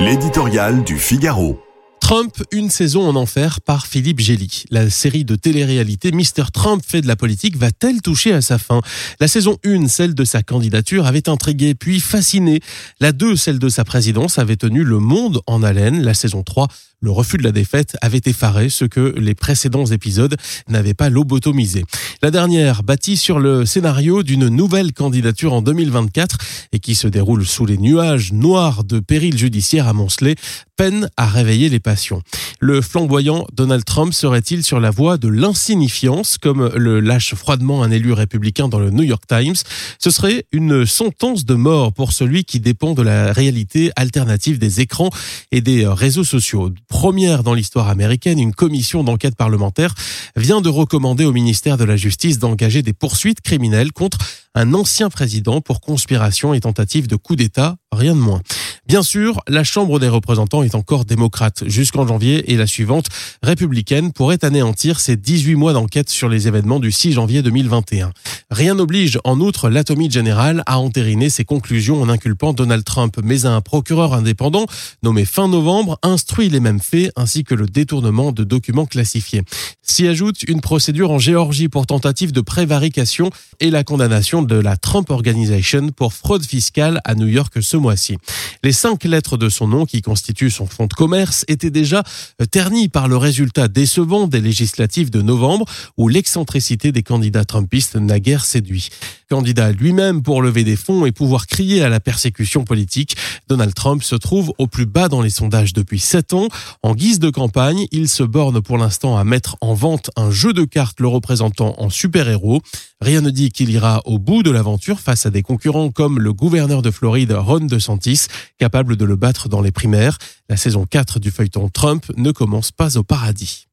L'éditorial du Figaro. Trump, une saison en enfer par Philippe Gély. La série de télé-réalité Mr. Trump fait de la politique va-t-elle toucher à sa fin? La saison 1, celle de sa candidature, avait intrigué puis fasciné. La 2, celle de sa présidence, avait tenu le monde en haleine. La saison 3, le refus de la défaite avait effaré ce que les précédents épisodes n'avaient pas lobotomisé. La dernière, bâtie sur le scénario d'une nouvelle candidature en 2024 et qui se déroule sous les nuages noirs de péril judiciaire amoncelés, peine à réveiller les passions. Le flamboyant Donald Trump serait-il sur la voie de l'insignifiance, comme le lâche froidement un élu républicain dans le New York Times? Ce serait une sentence de mort pour celui qui dépend de la réalité alternative des écrans et des réseaux sociaux première dans l'histoire américaine, une commission d'enquête parlementaire vient de recommander au ministère de la Justice d'engager des poursuites criminelles contre un ancien président pour conspiration et tentative de coup d'État, rien de moins. Bien sûr, la Chambre des représentants est encore démocrate jusqu'en janvier et la suivante, républicaine, pourrait anéantir ses 18 mois d'enquête sur les événements du 6 janvier 2021. Rien n'oblige en outre l'Atomy General à entériner ses conclusions en inculpant Donald Trump, mais un procureur indépendant nommé fin novembre instruit les mêmes faits ainsi que le détournement de documents classifiés. S'y ajoute une procédure en Géorgie pour tentative de prévarication et la condamnation de la Trump Organization pour fraude fiscale à New York ce mois-ci. Cinq lettres de son nom qui constituent son fonds de commerce étaient déjà euh, ternies par le résultat décevant des législatives de novembre où l'excentricité des candidats trumpistes n'a guère séduit. Candidat lui-même pour lever des fonds et pouvoir crier à la persécution politique, Donald Trump se trouve au plus bas dans les sondages depuis sept ans. En guise de campagne, il se borne pour l'instant à mettre en vente un jeu de cartes le représentant en super-héros. Rien ne dit qu'il ira au bout de l'aventure face à des concurrents comme le gouverneur de Floride Ron DeSantis, capable de le battre dans les primaires. La saison 4 du feuilleton Trump ne commence pas au paradis.